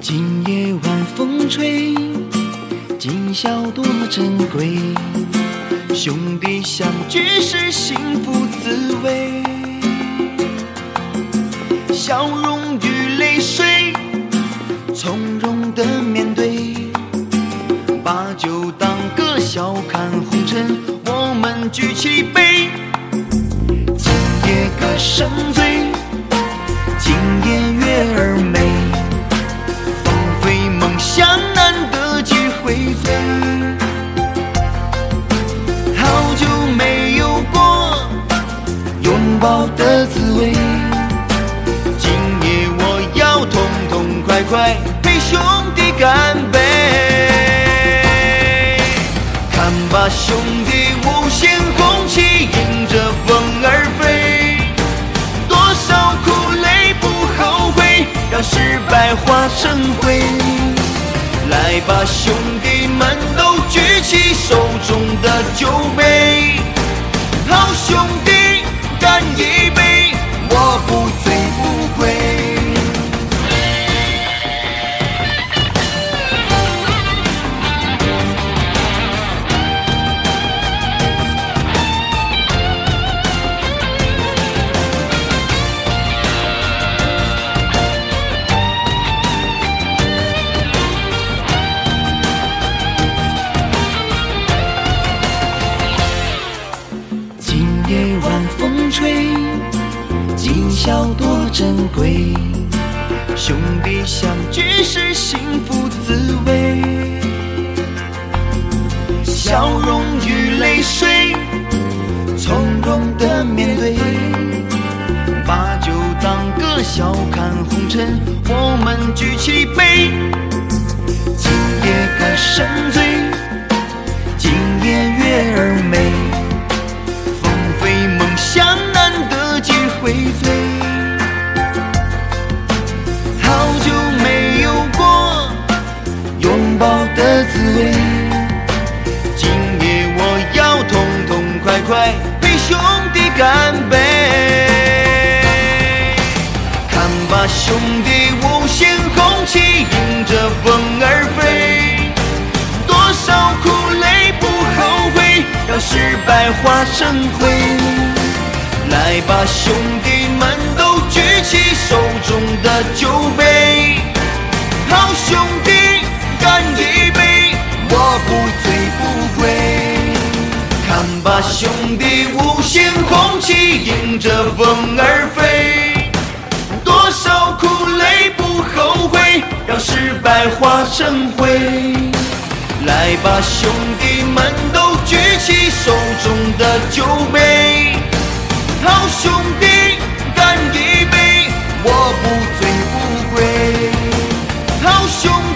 今夜晚风吹今宵多珍贵兄弟相聚是幸福滋味笑容与泪水从容的面对把酒当歌笑看红尘我们举起杯今夜歌声醉拥抱的滋味，今夜我要痛痛快快陪兄弟干杯，看吧兄弟无限红旗迎着风儿飞，多少苦累不后悔，让失败化成灰。来吧，兄弟们都举起手中的酒杯，好兄弟笑多珍贵。兄弟相聚是幸福滋味，笑容与泪水从容的面对，把酒当歌，笑看红尘，我们举起杯，今夜歌声快陪兄弟干杯，看吧兄弟五星红旗迎着风儿飞。多少苦累不后悔，让失败化成灰。来吧，兄弟们都举起手中的酒杯，把兄弟五星红旗迎着风儿飞，多少苦累不后悔，让失败化成灰。来吧，兄弟们都举起手中的酒杯，好兄弟干一杯，我不醉不归。好兄弟。